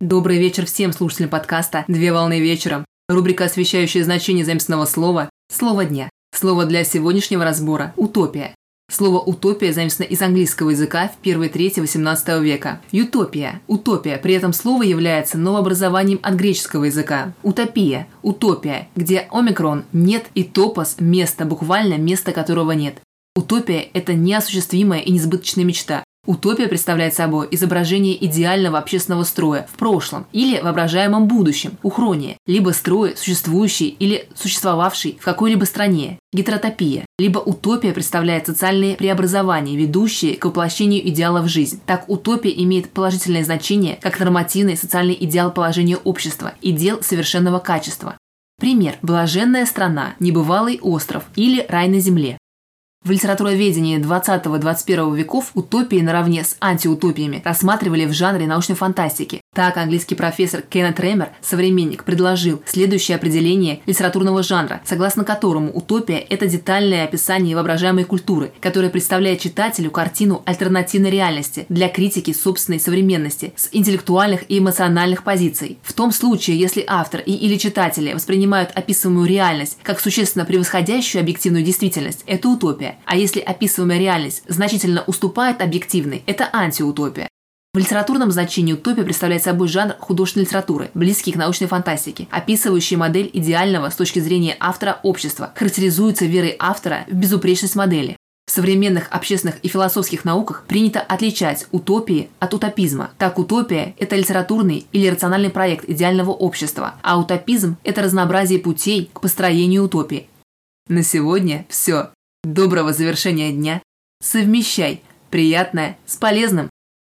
Добрый вечер всем слушателям подкаста «Две волны вечером». Рубрика, освещающая значение заместного слова «Слово дня». Слово для сегодняшнего разбора – «утопия». Слово «утопия» заместно из английского языка в первой трети XVIII века. Ютопия, утопия, при этом слово является новообразованием от греческого языка. Утопия, утопия, где омикрон – нет и топос – место, буквально место которого нет. Утопия – это неосуществимая и несбыточная мечта. Утопия представляет собой изображение идеального общественного строя в прошлом или воображаемом будущем, ухрония, либо строя, существующий или существовавший в какой-либо стране, гетеротопия, либо утопия представляет социальные преобразования, ведущие к воплощению идеала в жизнь. Так утопия имеет положительное значение как нормативный социальный идеал положения общества, идеал совершенного качества. Пример. Блаженная страна, небывалый остров или рай на земле. В литературоведении 20-21 веков утопии наравне с антиутопиями рассматривали в жанре научной фантастики. Так английский профессор Кеннет Ремер, современник, предложил следующее определение литературного жанра, согласно которому утопия – это детальное описание воображаемой культуры, которая представляет читателю картину альтернативной реальности для критики собственной современности с интеллектуальных и эмоциональных позиций. В том случае, если автор и или читатели воспринимают описываемую реальность как существенно превосходящую объективную действительность, это утопия. А если описываемая реальность значительно уступает объективной, это антиутопия. В литературном значении утопия представляет собой жанр художественной литературы, близкий к научной фантастике, описывающий модель идеального с точки зрения автора общества, характеризуется верой автора в безупречность модели. В современных общественных и философских науках принято отличать утопии от утопизма. Так, утопия – это литературный или рациональный проект идеального общества, а утопизм – это разнообразие путей к построению утопии. На сегодня все. Доброго завершения дня. Совмещай приятное с полезным.